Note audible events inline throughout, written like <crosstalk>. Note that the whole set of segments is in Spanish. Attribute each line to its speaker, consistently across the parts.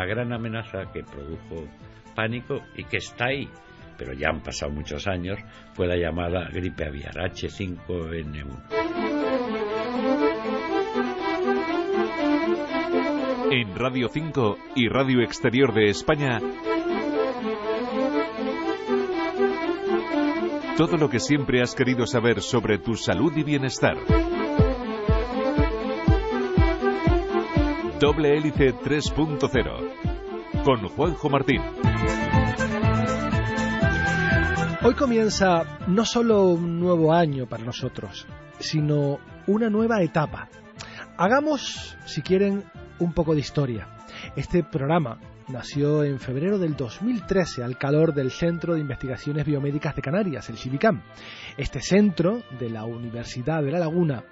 Speaker 1: La gran amenaza que produjo pánico y que está ahí, pero ya han pasado muchos años, fue la llamada gripe aviar H5N1.
Speaker 2: En Radio 5 y Radio Exterior de España, todo lo que siempre has querido saber sobre tu salud y bienestar. Doble Hélice 3.0 con Juanjo Martín.
Speaker 3: Hoy comienza no solo un nuevo año para nosotros, sino una nueva etapa. Hagamos, si quieren, un poco de historia. Este programa nació en febrero del 2013 al calor del Centro de Investigaciones Biomédicas de Canarias, el CIVICAM. Este centro de la Universidad de La Laguna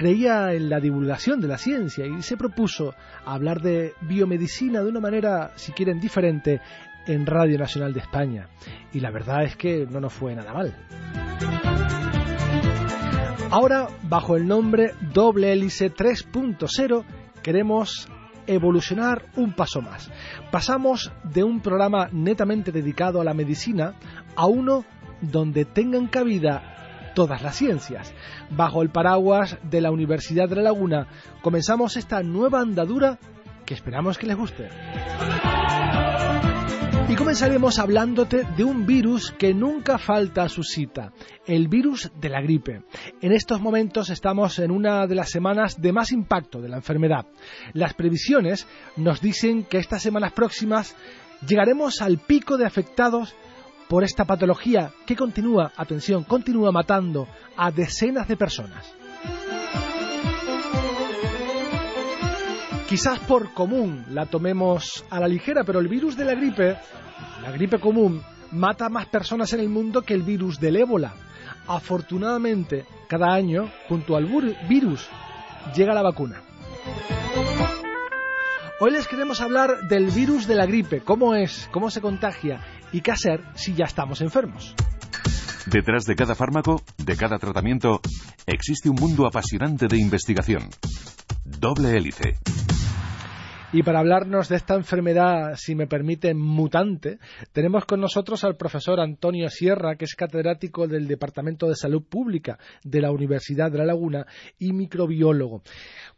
Speaker 3: creía en la divulgación de la ciencia y se propuso hablar de biomedicina de una manera, si quieren, diferente en Radio Nacional de España. Y la verdad es que no nos fue nada mal. Ahora, bajo el nombre Doble Hélice 3.0, queremos evolucionar un paso más. Pasamos de un programa netamente dedicado a la medicina a uno donde tengan cabida todas las ciencias. Bajo el paraguas de la Universidad de La Laguna comenzamos esta nueva andadura que esperamos que les guste. Y comenzaremos hablándote de un virus que nunca falta a su cita, el virus de la gripe. En estos momentos estamos en una de las semanas de más impacto de la enfermedad. Las previsiones nos dicen que estas semanas próximas llegaremos al pico de afectados por esta patología que continúa, atención, continúa matando a decenas de personas. Quizás por común la tomemos a la ligera, pero el virus de la gripe, la gripe común, mata a más personas en el mundo que el virus del ébola. Afortunadamente, cada año, junto al virus, llega la vacuna. Hoy les queremos hablar del virus de la gripe, cómo es, cómo se contagia y qué hacer si ya estamos enfermos.
Speaker 2: Detrás de cada fármaco, de cada tratamiento, existe un mundo apasionante de investigación. Doble hélice.
Speaker 3: Y para hablarnos de esta enfermedad, si me permite, mutante, tenemos con nosotros al profesor Antonio Sierra, que es catedrático del Departamento de Salud Pública de la Universidad de La Laguna y microbiólogo.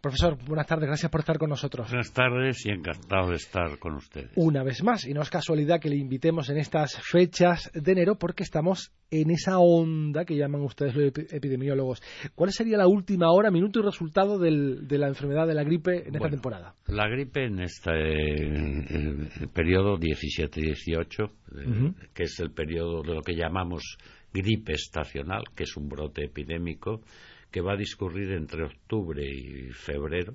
Speaker 3: Profesor, buenas tardes, gracias por estar con nosotros.
Speaker 1: Buenas tardes y encantado de estar con ustedes.
Speaker 3: Una vez más, y no es casualidad que le invitemos en estas fechas de enero porque estamos en esa onda que llaman ustedes los epidemiólogos. ¿Cuál sería la última hora, minuto y resultado de la enfermedad de la gripe en esta temporada?
Speaker 1: La gripe en este periodo 17-18, eh, que es el periodo de lo que llamamos gripe estacional, que es un brote epidémico que va a discurrir entre octubre y febrero,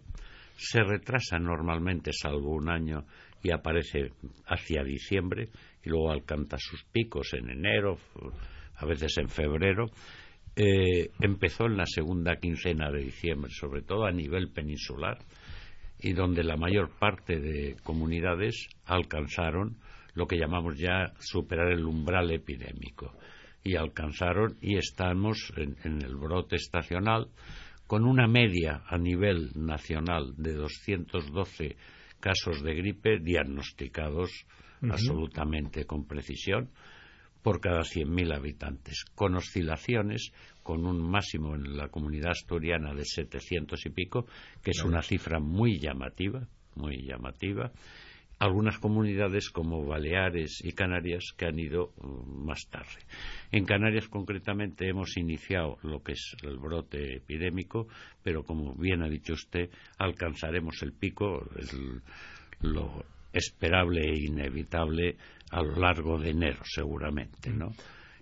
Speaker 1: se retrasa normalmente, salvo un año, y aparece hacia diciembre, y luego alcanza sus picos en enero, a veces en febrero. Eh, empezó en la segunda quincena de diciembre, sobre todo a nivel peninsular, y donde la mayor parte de comunidades alcanzaron lo que llamamos ya superar el umbral epidémico. Y alcanzaron y estamos en, el brote estacional con una media a nivel nacional de 212 casos de gripe diagnosticados absolutamente con precisión por cada 100.000 habitantes, con oscilaciones, con un máximo en la comunidad asturiana de 700 y pico, que es una cifra muy llamativa, muy llamativa. Algunas comunidades como Baleares y Canarias que han ido mm, más tarde. En Canarias concretamente hemos iniciado lo que es el brote epidémico, pero como bien ha dicho usted, alcanzaremos el pico, lo esperable e inevitable a lo largo de enero, seguramente, ¿no?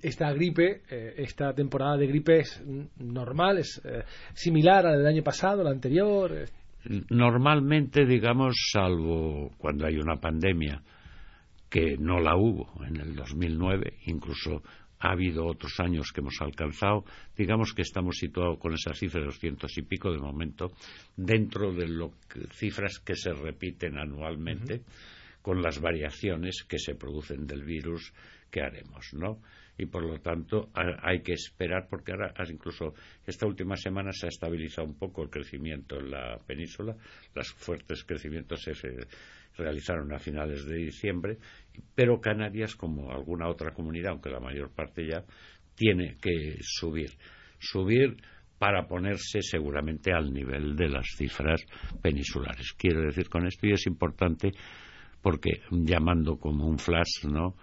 Speaker 3: Esta gripe, eh, esta temporada de gripe es normal, es eh, similar a la del año pasado, la anterior.
Speaker 1: Normalmente, digamos, salvo cuando hay una pandemia, que no la hubo en el 2009, incluso ha habido otros años que hemos alcanzado, digamos que estamos situados con esa cifra de doscientos y pico de momento, dentro de las cifras que se repiten anualmente, con las variaciones que se producen del virus que haremos, ¿no? Y por lo tanto hay que esperar porque ahora incluso esta última semana se ha estabilizado un poco el crecimiento en la península los fuertes crecimientos se realizaron a finales de diciembre pero Canarias como alguna otra comunidad aunque la mayor parte ya tiene que subir subir para ponerse seguramente al nivel de las cifras peninsulares. Quiero decir con esto, y es importante porque llamando como un flash, ¿no?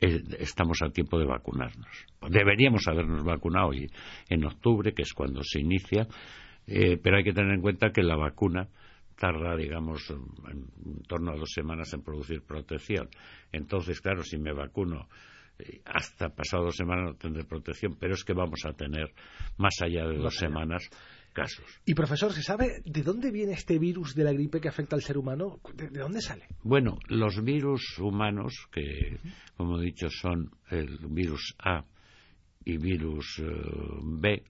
Speaker 1: Eh, estamos a tiempo de vacunarnos. Deberíamos habernos vacunado en octubre, que es cuando se inicia, eh, pero hay que tener en cuenta que la vacuna tarda, digamos, en, torno a dos semanas en producir protección. Entonces, claro, si me vacuno eh, hasta pasado dos semanas no tendré protección, pero es que vamos a tener más allá de dos semanas casos.
Speaker 3: Y profesor, ¿se sabe de dónde viene este virus de la gripe que afecta al ser humano? ¿De, dónde sale?
Speaker 1: Bueno, los virus humanos, que como he dicho son el virus A y virus eh, B,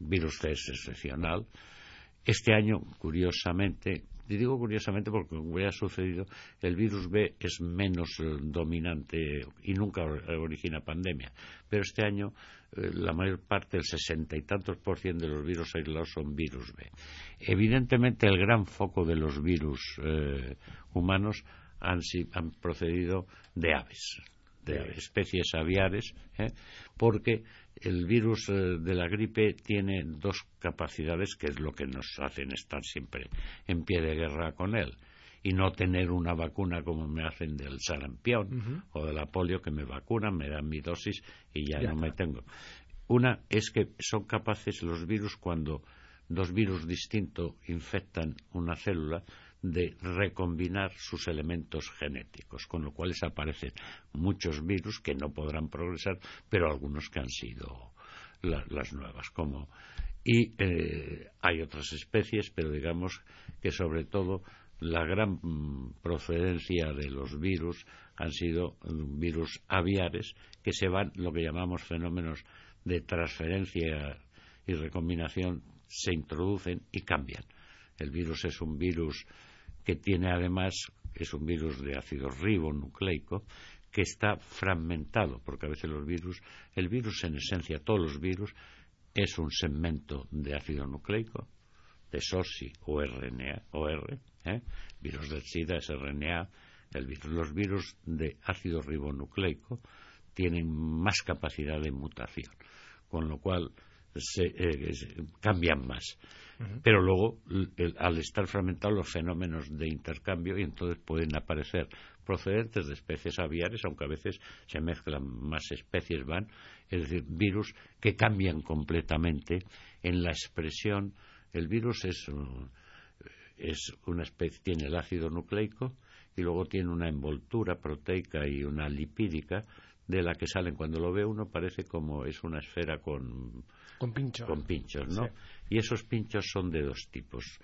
Speaker 1: virus C es excepcional, este año, curiosamente, y digo curiosamente porque como ya ha sucedido, el virus B es menos eh, dominante y nunca origina pandemia. Pero este año eh, la mayor parte, el sesenta y tantos por ciento de los virus aislados son virus B. Evidentemente el gran foco de los virus eh, humanos han, han procedido de aves de especies aviares, porque el virus eh, de la gripe tiene dos capacidades que es lo que nos hacen estar siempre en pie de guerra con él y no tener una vacuna como me hacen del sarampión o de la polio que me vacunan, me dan mi dosis y ya, no me tengo. Una es que son capaces los virus cuando dos virus distintos infectan una célula de recombinar sus elementos genéticos, con lo cual aparecen muchos virus que no podrán progresar, pero algunos que han sido las nuevas, como y eh, hay otras especies, pero digamos que sobre todo la gran mm, procedencia de los virus han sido mm, virus aviares que se van lo que llamamos fenómenos de transferencia y recombinación se introducen y cambian. El virus es un virus que tiene además, es un virus de ácido ribonucleico, que está fragmentado, porque a veces los virus, el virus en esencia, todos los virus, es un segmento de ácido nucleico, de SOSI o RNA, o R, ¿eh? virus del SIDA es RNA, el virus. los virus de ácido ribonucleico tienen más capacidad de mutación, con lo cual se, eh, cambian más. Pero luego, al estar fragmentados los fenómenos de intercambio, y entonces pueden aparecer procedentes de especies aviares, aunque a veces se mezclan más especies, van, es decir, virus que cambian completamente en la expresión. El virus es, es una especie, tiene el ácido nucleico y luego tiene una envoltura proteica y una lipídica de la que salen. Cuando lo ve uno parece como es una esfera con,
Speaker 3: con pinchos.
Speaker 1: Con pinchos, ¿no? Y esos pinchos son de dos tipos.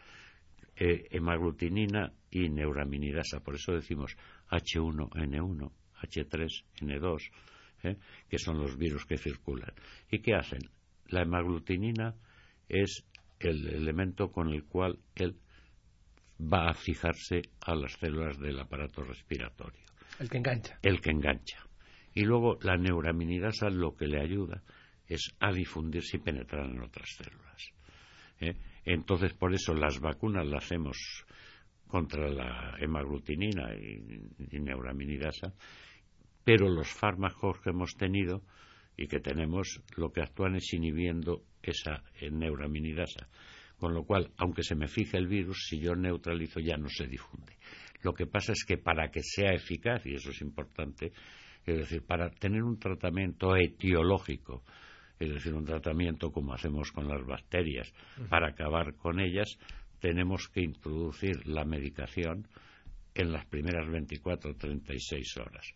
Speaker 1: Eh, hemaglutinina y neuraminidasa. Por eso decimos H1N1, H3N2, ¿eh? que son los virus que circulan. ¿Y qué hacen? La hemaglutinina es el elemento con el cual él va a fijarse a las células del aparato respiratorio.
Speaker 3: El que engancha.
Speaker 1: El que engancha. Y luego la neuraminidasa lo que le ayuda es a difundirse y penetrar en otras células. ¿eh? Entonces, por eso las vacunas las hacemos contra la hemaglutinina y, neuraminidasa, pero los fármacos que hemos tenido y que tenemos lo que actúan es inhibiendo esa eh, neuraminidasa. Con lo cual, aunque se me fije el virus, si yo neutralizo ya no se difunde. Lo que pasa es que para que sea eficaz, y eso es importante, es decir, para tener un tratamiento etiológico, es decir, un tratamiento como hacemos con las bacterias, para acabar con ellas, tenemos que introducir la medicación en las primeras 24 o 36 horas.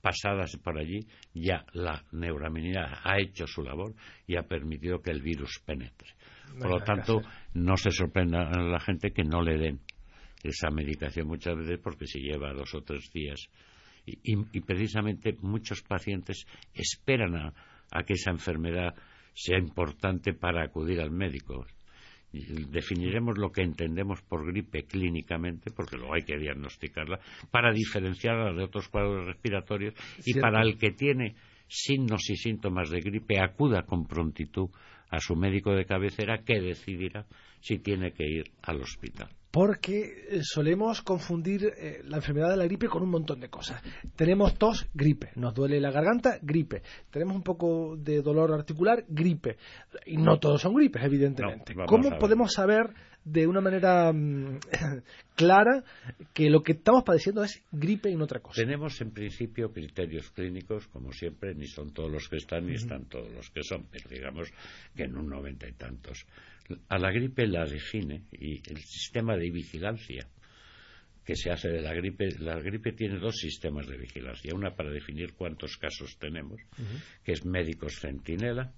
Speaker 1: pasadas por allí, ya la neuraminidad ha hecho su labor y ha permitido que el virus penetre. Por lo tanto, no se sorprenda a la gente que no le den esa medicación muchas veces porque si lleva dos o tres días. Y, precisamente muchos pacientes esperan a que esa enfermedad sea importante para acudir al médico. Definiremos lo que entendemos por gripe clínicamente, porque luego hay que diagnosticarla, para diferenciarla de otros cuadros respiratorios y para el que tiene signos y síntomas de gripe acuda con prontitud a su médico de cabecera que decidirá si tiene que ir al hospital
Speaker 3: porque eh, solemos confundir eh, la enfermedad de la gripe con un montón de cosas. Tenemos tos, gripe. Nos duele la garganta, gripe. Tenemos un poco de dolor articular, gripe. Y no todos son gripes, evidentemente. ¿Cómo podemos saber de una manera mm, <coughs> clara que lo que estamos padeciendo es gripe y no otra cosa?
Speaker 1: Tenemos en principio criterios clínicos, como siempre, ni son todos los que están ni están todos los que son, pero digamos que en un noventa y tantos. A la gripe la define y el sistema de vigilancia que se hace de la gripe, la gripe tiene dos sistemas de vigilancia, una para definir cuántos casos tenemos, que es médicos centinela,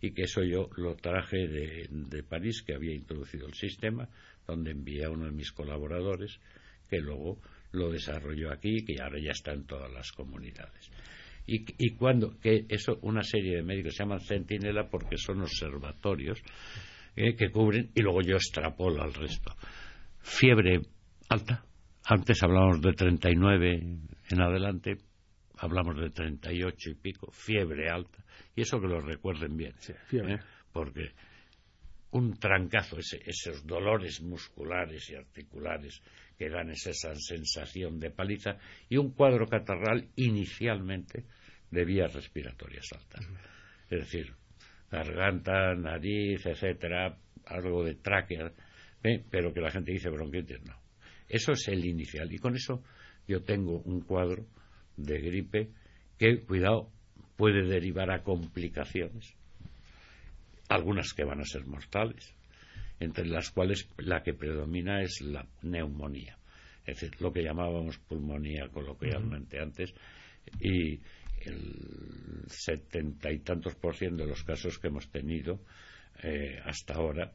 Speaker 1: y que eso yo lo traje de, de, París, que había introducido el sistema, donde envié a uno de mis colaboradores, que luego lo desarrolló aquí que ahora ya está en todas las comunidades. Y, y cuando, que eso, una serie de médicos se llaman centinela porque son observatorios eh, que cubren y luego yo extrapolo al resto. Fiebre alta. Antes hablábamos de 39 en adelante, hablamos de 38 y pico. Fiebre alta. Y eso que lo recuerden bien. ¿eh? Porque un trancazo, esos dolores musculares y articulares que dan esa sensación de paliza, y un cuadro catarral inicialmente de vías respiratorias altas. Es decir, garganta, nariz, etcétera, algo de tráquea, pero que la gente dice bronquitis, no. Eso es el inicial. Y con eso yo tengo un cuadro de gripe que, cuidado, puede derivar a complicaciones, algunas que van a ser mortales, entre las cuales la que predomina es la neumonía, es decir, lo que llamábamos pulmonía coloquialmente antes, y el setenta y tantos por ciento de los casos que hemos tenido eh, hasta ahora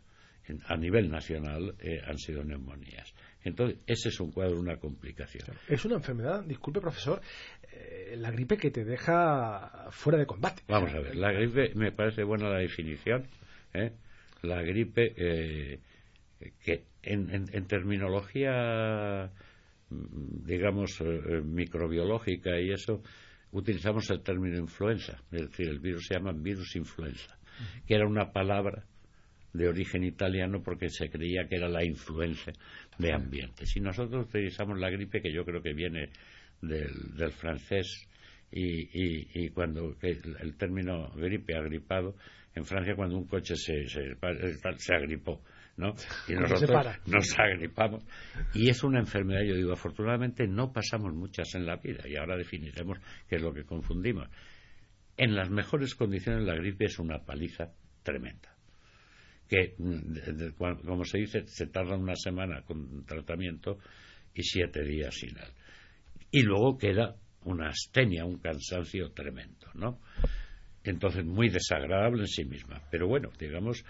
Speaker 1: a nivel nacional eh, han sido neumonías. Entonces, ese es un cuadro, una complicación.
Speaker 3: Es una enfermedad, disculpe profesor, eh, la gripe que te deja fuera de combate.
Speaker 1: Vamos a ver, la gripe me parece buena la definición. La gripe que en terminología, mm, digamos, microbiológica y eso, utilizamos el término influenza, es decir, el virus se llama virus influenza, que era una palabra de origen italiano porque se creía que era la influencia de ambiente. Si nosotros utilizamos la gripe, que yo creo que viene del, francés, y, cuando el, término gripe, agripado, en Francia cuando un coche se, se, se agripó, ¿no? Y <laughs> nosotros nos agripamos. Y es una enfermedad, yo digo, afortunadamente no pasamos muchas en la vida y ahora definiremos qué es lo que confundimos. En las mejores condiciones la gripe es una paliza tremenda. Que, mm, como se dice, se tarda una semana con tratamiento y siete días sin él. Y luego queda una astenia, un cansancio tremendo, ¿no? Entonces, muy desagradable en sí misma. Pero bueno, digamos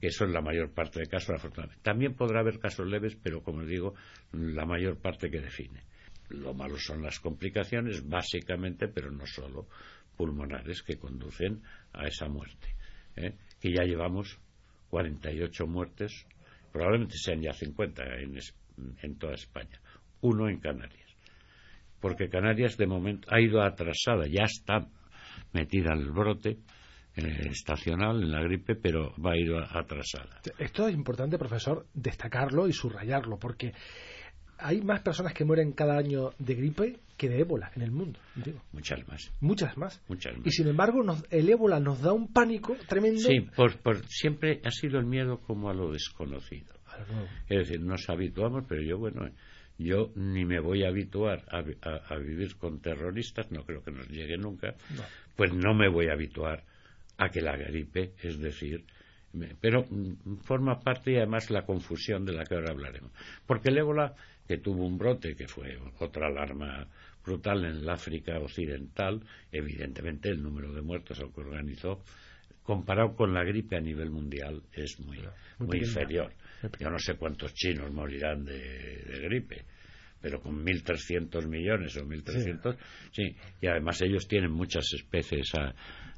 Speaker 1: que eso es la mayor parte de casos, afortunadamente. También podrá haber casos leves, pero como digo, la mayor parte que define. Lo malo son las complicaciones, básicamente, pero no solo pulmonares, que conducen a esa muerte. ¿eh? Que ya llevamos 48 muertes, probablemente sean ya 50 en, en toda España, uno en Canarias. Porque Canarias, de momento, ha ido atrasada, ya está metida el brote, eh, estacional en la gripe, pero va a ir atrasada.
Speaker 3: Esto es importante, profesor, destacarlo y subrayarlo, porque hay más personas que mueren cada año de gripe que de ébola en el mundo.
Speaker 1: Muchas más.
Speaker 3: Muchas más. Y sin embargo, el ébola nos da un pánico tremendo.
Speaker 1: Sí, por, siempre ha sido el miedo como a lo desconocido. Es decir, nos habituamos, pero yo, bueno, yo ni me voy a habituar a, vivir con terroristas, no creo que nos llegue nunca, pues no me voy a habituar a que la gripe, es decir, Pero mm, forma parte y además la confusión de la que ahora hablaremos. Porque el ébola, que tuvo un brote, que fue otra alarma brutal en el África Occidental, evidentemente el número de muertos al que organizó, comparado con la gripe a nivel mundial, es muy, muy, inferior. Yo no sé cuántos chinos morirán de, gripe, pero con 1.300 millones o 1.300, sí. sí. Y además ellos tienen muchas especies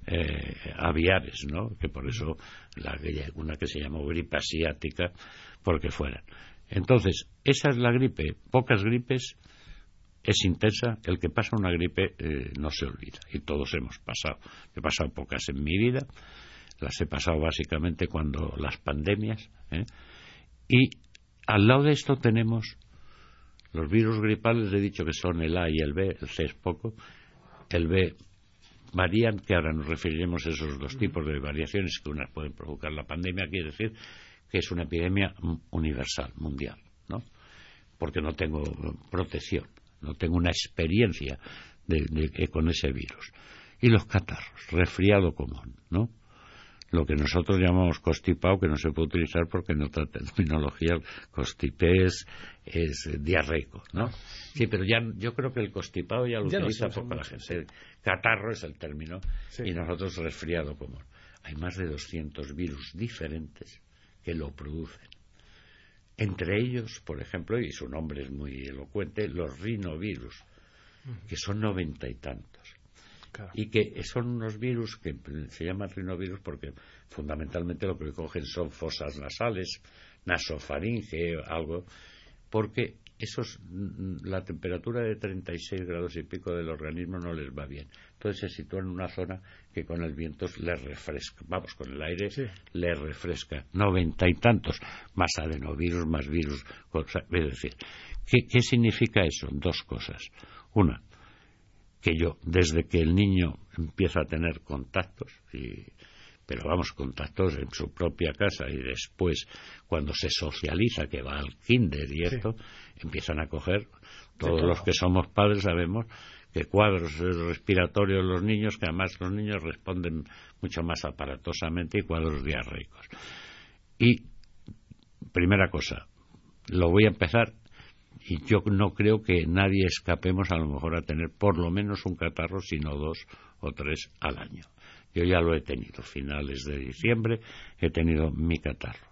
Speaker 1: eh, aviares, ¿no? Que por eso la, una que se llamó gripe asiática, porque fueran. Entonces, esa es la gripe. Pocas gripes es intensa. El que pasa una gripe eh, no se olvida. Y todos hemos pasado. He pasado pocas en mi vida. Las he pasado básicamente cuando las pandemias. ¿eh? Y al lado de esto tenemos los virus gripales. He dicho que son el A y el B. El C es poco. El B varían, que ahora nos referiremos a esos dos tipos de variaciones que unas pueden provocar la pandemia. Quiere decir que es una epidemia universal, mundial, ¿no? Porque no tengo protección, no tengo una experiencia de, con ese virus. Y los catarros, resfriado común, ¿no? Lo que nosotros llamamos constipado, que no se puede utilizar porque en otra terminología constipé es, diarreico, ¿no? Sí, pero ya yo creo que el constipado ya lo utiliza poco la gente. Catarro es el término y nosotros resfriado común. Hay más de 200 virus diferentes que lo producen. Entre ellos, por ejemplo, y su nombre es muy elocuente, los rinovirus, que son noventa y tantos. Y que son unos virus que se llaman rinovirus porque fundamentalmente lo que cogen son fosas nasales, nasofaringe, algo, porque esos, la temperatura de 36 grados y pico del organismo no les va bien. Entonces se sitúan en una zona que con el viento les refresca. Vamos, con el aire les refresca. Noventa y tantos, más adenovirus, más virus. Es decir, ¿qué, ¿qué significa eso? Dos cosas. Una, que yo, desde que el niño empieza a tener contactos, y pero vamos, contactos en su propia casa y después, cuando se socializa, que va al kinder y esto, empiezan a coger, todos los que somos padres sabemos que cuadros respiratorios los niños, que además los niños responden mucho más aparatosamente y cuadros diarreicos. Y, primera cosa, lo voy a empezar y yo no creo que nadie escapemos a lo mejor a tener por lo menos un catarro, sino dos o tres al año. Yo ya lo he tenido, finales de diciembre he tenido mi catarro.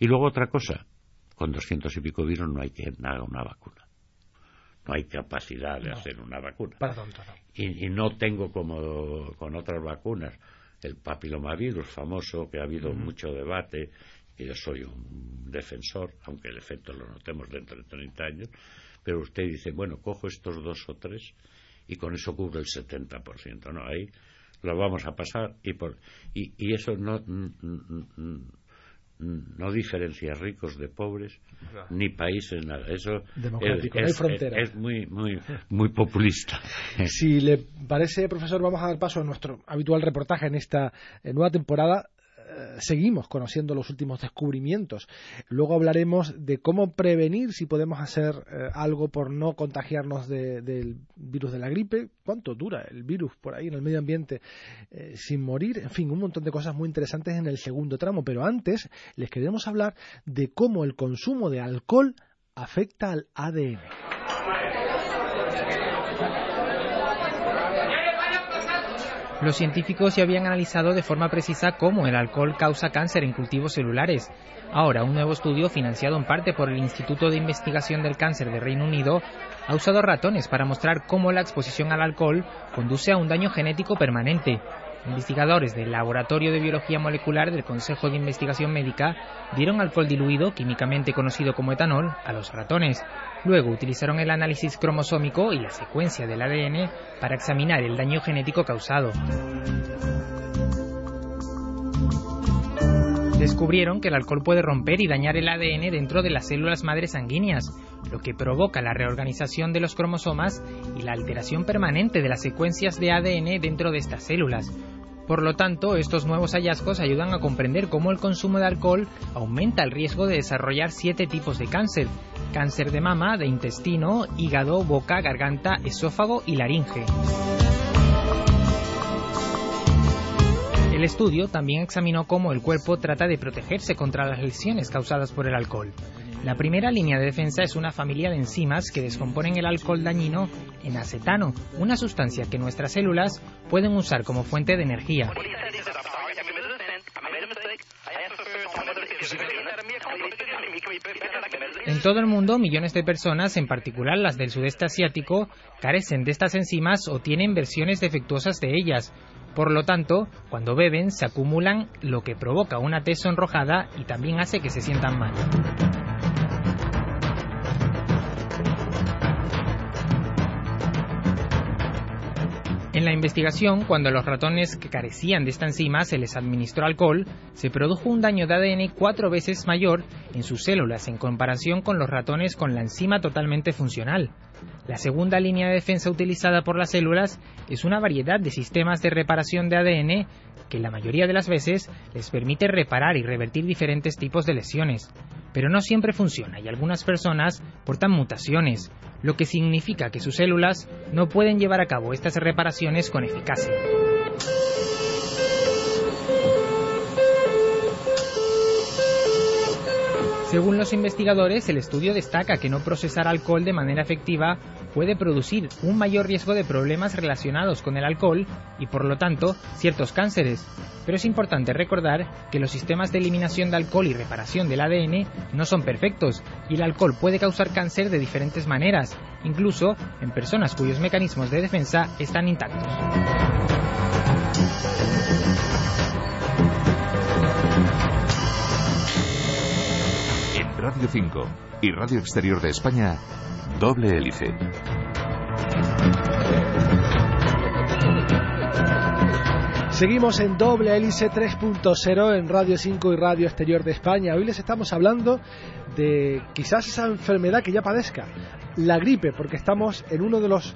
Speaker 1: Y luego otra cosa, con doscientos y pico virus no hay que haga una vacuna. No hay capacidad de hacer una vacuna. Y, no tengo como con otras vacunas el papilomavirus famoso, que ha habido mucho debate, y yo soy un defensor, aunque el efecto lo notemos dentro de 30 años, pero usted dice, bueno, cojo estos dos o tres y con eso cubre el 70%. No, ahí lo vamos a pasar y, por, y, eso no, no diferencia ricos de pobres ni países nada. Eso es, muy muy muy populista.
Speaker 3: Si le parece profesor vamos a dar paso a nuestro habitual reportaje en esta nueva temporada. eh, seguimos conociendo los últimos descubrimientos. Luego hablaremos de cómo prevenir si podemos hacer eh, algo por no contagiarnos del virus de la gripe, cuánto dura el virus por ahí en el medio ambiente eh, sin morir, en fin, un montón de cosas muy interesantes en el segundo tramo. Pero antes les queremos hablar de cómo el consumo de alcohol afecta al ADN.
Speaker 4: Los científicos ya habían analizado de forma precisa cómo el alcohol causa cáncer en cultivos celulares. Ahora, un nuevo estudio, financiado en parte por el Instituto de Investigación del Cáncer de Reino Unido, ha usado ratones para mostrar cómo la exposición al alcohol conduce a un daño genético permanente. Investigadores del Laboratorio de Biología Molecular del Consejo de Investigación Médica dieron alcohol diluido, químicamente conocido como etanol, a los ratones. Luego utilizaron el análisis cromosómico y la secuencia del ADN para examinar el daño genético causado. Descubrieron que el alcohol puede romper y dañar el ADN dentro de las células madres sanguíneas, lo que provoca la reorganización de los cromosomas y la alteración permanente de las secuencias de ADN dentro de estas células, por lo tanto, estos nuevos hallazgos ayudan a comprender cómo el consumo de alcohol aumenta el riesgo de desarrollar siete tipos de cáncer. Cáncer de mama, de intestino, hígado, boca, garganta, esófago y laringe. El estudio también examinó cómo el cuerpo trata de protegerse contra las lesiones causadas por el alcohol. La primera línea de defensa es una familia de enzimas que descomponen el alcohol dañino en acetano, una sustancia que nuestras células pueden usar como fuente de energía. En todo el mundo, millones de personas, en particular las del sudeste asiático, carecen de estas enzimas o tienen versiones defectuosas de ellas. Por lo tanto, cuando beben se acumulan, lo que provoca una tez sonrojada y también hace que se sientan mal. En la investigación, cuando a los ratones que carecían de esta enzima se les administró alcohol, se produjo un daño de ADN cuatro veces mayor en sus células en comparación con los ratones con la enzima totalmente funcional. La segunda línea de defensa utilizada por las células es una variedad de sistemas de reparación de ADN que la mayoría de las veces les permite reparar y revertir diferentes tipos de lesiones. Pero no siempre funciona y algunas personas portan mutaciones, lo que significa que sus células no pueden llevar a cabo estas reparaciones con eficacia. Según los investigadores, el estudio destaca que no procesar alcohol de manera efectiva puede producir un mayor riesgo de problemas relacionados con el alcohol y por lo tanto ciertos cánceres. Pero es importante recordar que los sistemas de eliminación de alcohol y reparación del ADN no son perfectos y el alcohol puede causar cáncer de diferentes maneras, incluso en personas cuyos mecanismos de defensa están intactos.
Speaker 2: Radio 5 y Radio Exterior de España, doble hélice.
Speaker 3: Seguimos en doble hélice 3.0 en Radio 5 y Radio Exterior de España. Hoy les estamos hablando de quizás esa enfermedad que ya padezca, la gripe, porque estamos en uno de los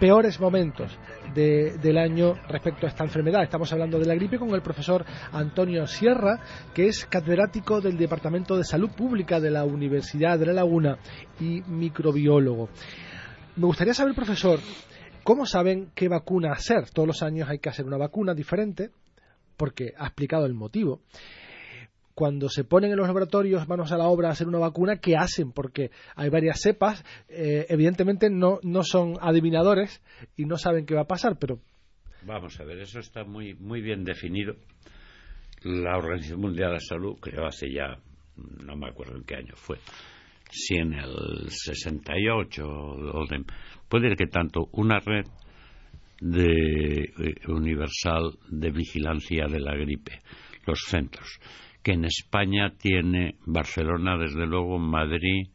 Speaker 3: peores momentos del año respecto a esta enfermedad. Estamos hablando de la gripe con el profesor Antonio Sierra, que es catedrático del Departamento de Salud Pública de la Universidad de La Laguna y microbiólogo. Me gustaría saber, profesor, ¿cómo saben qué vacuna hacer? Todos los años hay que hacer una vacuna diferente, porque ha explicado el motivo cuando se ponen en los laboratorios manos a la obra a hacer una vacuna, ¿qué hacen? Porque hay varias cepas, eh, evidentemente no, no son adivinadores y no saben qué va a pasar, pero...
Speaker 1: Vamos a ver, eso está muy, muy bien definido. La Organización Mundial de la Salud creó hace ya, no me acuerdo en qué año fue, si en el 68 o de, puede que tanto una red de eh, universal de vigilancia de la gripe, los centros, que en España tiene Barcelona, desde luego, Madrid,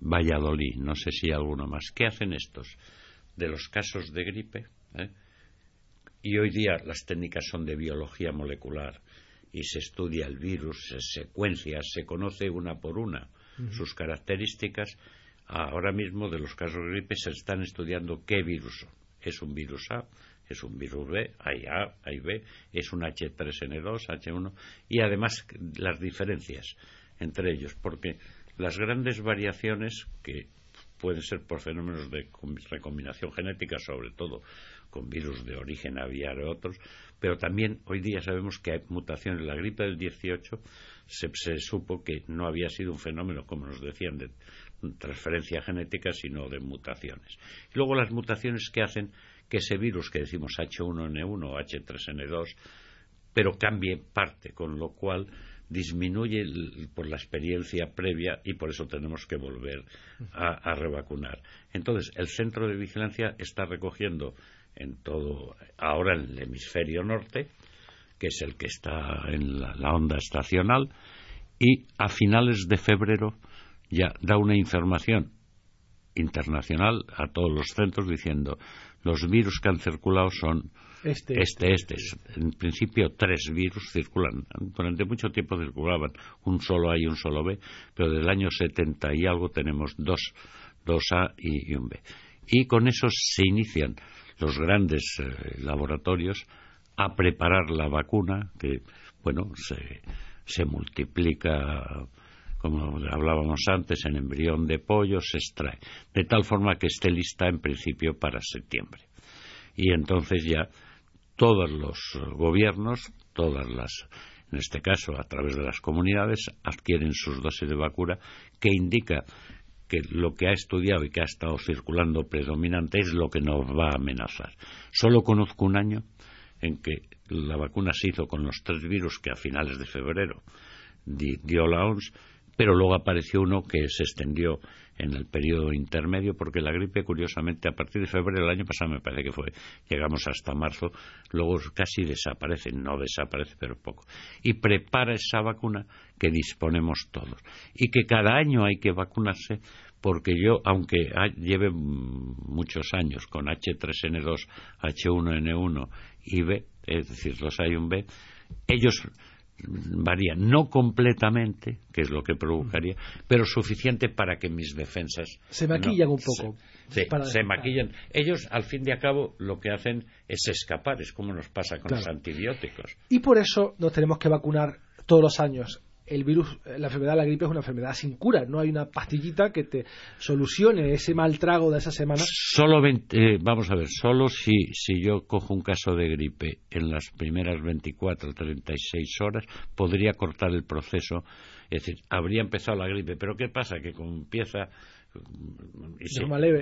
Speaker 1: Valladolid, no sé si alguno más. ¿Qué hacen estos? De los casos de gripe, ¿eh? y hoy día las técnicas son de biología molecular y se estudia el virus, se secuencia, se conoce una por una sus características. Ahora mismo de los casos de gripe se están estudiando qué virus Es un virus A, es un virus B, hay A, hay B, es un H3N2, H1, y además las diferencias entre ellos, porque las grandes variaciones que pueden ser por fenómenos de recombinación genética, sobre todo con virus de origen aviar o otros, pero también hoy día sabemos que hay mutaciones. La gripe del 18 se, se supo que no había sido un fenómeno, como nos decían, de transferencia genética, sino de mutaciones. Y luego las mutaciones que hacen que ese virus que decimos H1N1 o H3N2, pero cambie parte, con lo cual disminuye por la experiencia previa y por eso tenemos que volver a, revacunar. Entonces, el centro de vigilancia está recogiendo en todo, ahora en el hemisferio norte, que es el que está en la onda estacional, y a finales de febrero ya da una información internacional a todos los centros diciendo los virus que han circulado son este, este, este. En principio tres virus circulan. Durante mucho tiempo circulaban un solo A y un solo B, pero desde el año 70 y algo tenemos dos, dos A y, un B. Y con eso se inician los grandes eh, laboratorios a preparar la vacuna que, bueno, se, se multiplica como hablábamos antes, en embrión de pollo se extrae, de tal forma que esté lista en principio para septiembre. Y entonces ya todos los gobiernos todas las, en este caso a través de las comunidades, adquieren sus dosis de vacuna que indica que lo que ha estudiado y que ha estado circulando predominante es lo que nos va a amenazar. Solo conozco un año en que la vacuna se hizo con los tres virus que a finales de febrero dio la OMS, pero luego apareció uno que se extendió en el periodo intermedio, porque la gripe, curiosamente, a partir de febrero del año pasado, me parece que fue, llegamos hasta marzo, luego casi desaparece, no desaparece, pero poco. Y prepara esa vacuna que disponemos todos. Y que cada año hay que vacunarse, porque yo, aunque lleve muchos años con H3N2, H1N1 y B, es decir, los hay un B, ellos varían, no completamente, que es lo que provocaría, pero suficiente para que mis defensas
Speaker 3: se maquillan un poco.
Speaker 1: Se, maquillan. Ellos, al fin y al cabo, lo que hacen es escapar, es como nos pasa con los antibióticos.
Speaker 3: Y por eso nos tenemos que vacunar todos los años el virus, la enfermedad de la gripe es una enfermedad sin cura, no hay una pastillita que te solucione ese mal trago de esa semana.
Speaker 1: Solo eh, vamos a ver, solo si, si yo cojo un caso de gripe en las primeras 24 o 36 horas, podría cortar el proceso, es decir, habría empezado la gripe, pero ¿qué pasa? Que empieza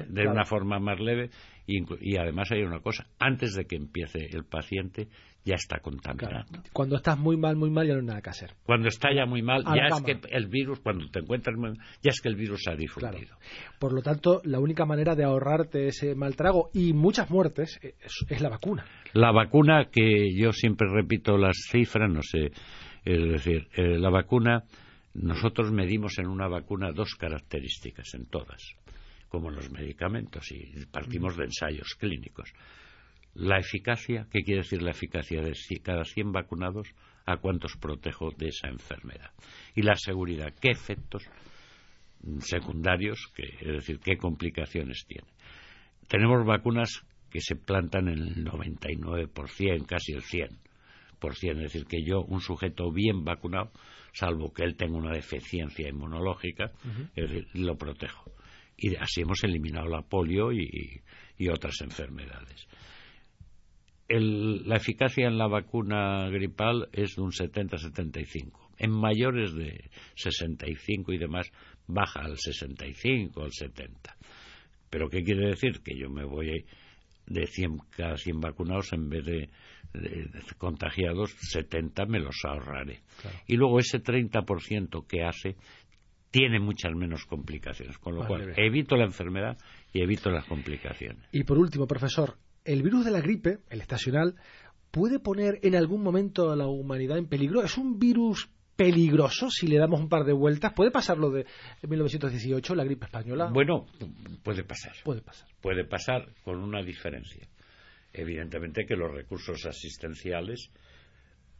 Speaker 3: de,
Speaker 1: una forma más leve y, además hay una cosa, antes de que empiece el paciente ya está contaminado.
Speaker 3: Cuando estás muy mal, muy mal, ya no hay nada que hacer.
Speaker 1: Cuando está ya muy mal, ya es que el virus, cuando te encuentras mal, ya es que el virus ha difundido.
Speaker 3: Por lo tanto, la única manera de ahorrarte ese mal trago y muchas muertes es, la vacuna.
Speaker 1: La vacuna, que yo siempre repito las cifras, no sé, es decir, eh, la vacuna, nosotros medimos en una vacuna dos características, en todas, como en los medicamentos, y partimos de ensayos clínicos la eficacia, ¿qué quiere decir la eficacia de cada 100 vacunados a cuántos protejo de esa enfermedad? Y la seguridad, ¿qué efectos secundarios, es decir, qué complicaciones tiene? Tenemos vacunas que se plantan en el 99%, casi el 100%, es decir, que yo, un sujeto bien vacunado, salvo que él tenga una deficiencia inmunológica, lo protejo. Y así hemos eliminado la polio y otras enfermedades la eficacia en la vacuna gripal es de un 70-75. En mayores de 65 y demás baja al 65 al 70. ¿Pero qué quiere decir? Que yo me voy de 100, cada 100 vacunados en vez de, contagiados, 70 me los ahorraré. Y luego ese 30% que hace tiene muchas menos complicaciones, con lo cual evito la enfermedad y evito las complicaciones.
Speaker 3: Y por último, profesor, el virus de la gripe, el estacional, puede poner en algún momento a la humanidad en peligro. ¿Es un virus peligroso si le damos un par de vueltas? ¿Puede pasar lo de 1918, la gripe española?
Speaker 1: Bueno, puede pasar.
Speaker 3: Puede pasar.
Speaker 1: Puede pasar con una diferencia. Evidentemente que los recursos asistenciales,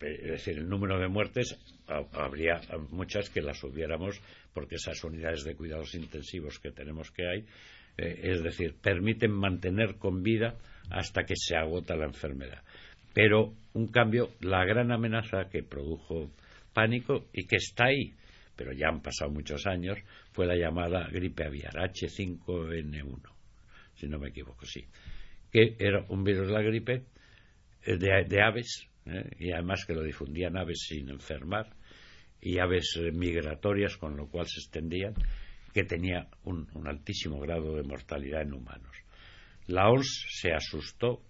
Speaker 1: eh, es decir, el número de muertes, habría muchas que las hubiéramos porque esas unidades de cuidados intensivos que tenemos que hay, eh, es decir, permiten mantener con vida hasta que se agota la enfermedad. Pero, un cambio, la gran amenaza que produjo pánico y que está ahí, pero ya han pasado muchos años, fue la llamada gripe aviar, H5N1, si no me equivoco, sí, que era un virus de la gripe eh, de, aves, eh, y además que lo difundían aves sin enfermar, y aves migratorias, con lo cual se extendían, que tenía un altísimo grado de mortalidad en humanos. La OMS se asustó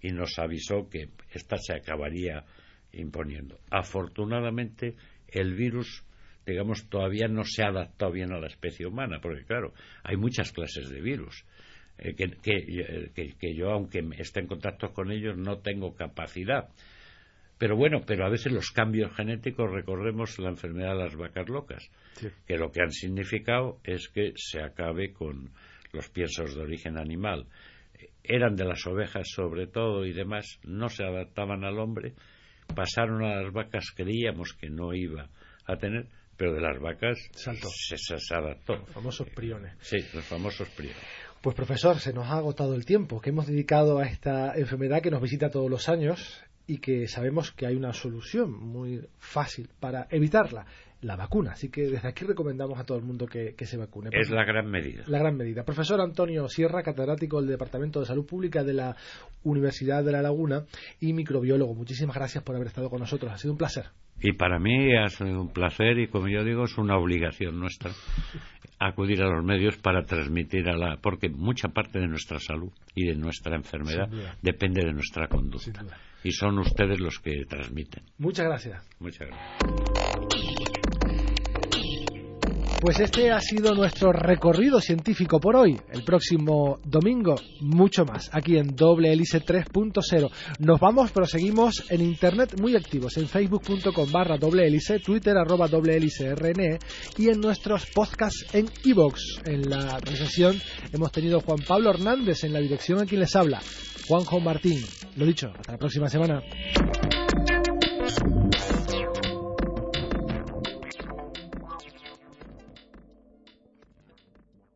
Speaker 1: y nos avisó que esta se acabaría imponiendo. Afortunadamente, el virus, digamos, todavía no se ha adaptado bien a la especie humana, porque claro, hay muchas clases de virus. Eh, que, que, yo, aunque esté en contacto con ellos, no tengo capacidad. Pero bueno, pero a veces los cambios genéticos recorremos la enfermedad de las vacas locas, que lo que han significado es que se acabe con los piensos de origen animal eran de las ovejas sobre todo y demás, no se adaptaban al hombre, pasaron a las vacas, creíamos que no iba a tener, pero de las vacas Se, se, adaptó.
Speaker 3: Los famosos priones.
Speaker 1: Sí, los famosos priones.
Speaker 3: Pues profesor, se nos ha agotado el tiempo que hemos dedicado a esta enfermedad que nos visita todos los años y que sabemos que hay una solución muy fácil para evitarla. La vacuna. Así que desde aquí recomendamos a todo el mundo que, se vacune.
Speaker 1: Es la gran medida.
Speaker 3: La gran medida. Profesor Antonio Sierra, catedrático del Departamento de Salud Pública de la Universidad de La Laguna y microbiólogo. Muchísimas gracias por haber estado con nosotros. Ha sido un placer.
Speaker 1: Y para mí ha sido un placer y, como yo digo, es una obligación nuestra acudir a los medios para transmitir a la. porque mucha parte de nuestra salud y de nuestra enfermedad depende de nuestra conducta. Y son ustedes los que transmiten.
Speaker 3: Muchas gracias.
Speaker 1: Muchas gracias.
Speaker 3: Pues este ha sido nuestro recorrido científico por hoy. El próximo domingo, mucho más, aquí en Doble Hélice 3.0. Nos vamos, pero seguimos en internet muy activos, en facebook.com barra doble hélice, twitter arroba doble hélice rne y en nuestros podcasts en iVoox. En la realización hemos tenido Juan Pablo Hernández, en la dirección a quien les habla, Juanjo Martín. Lo dicho, hasta la próxima semana.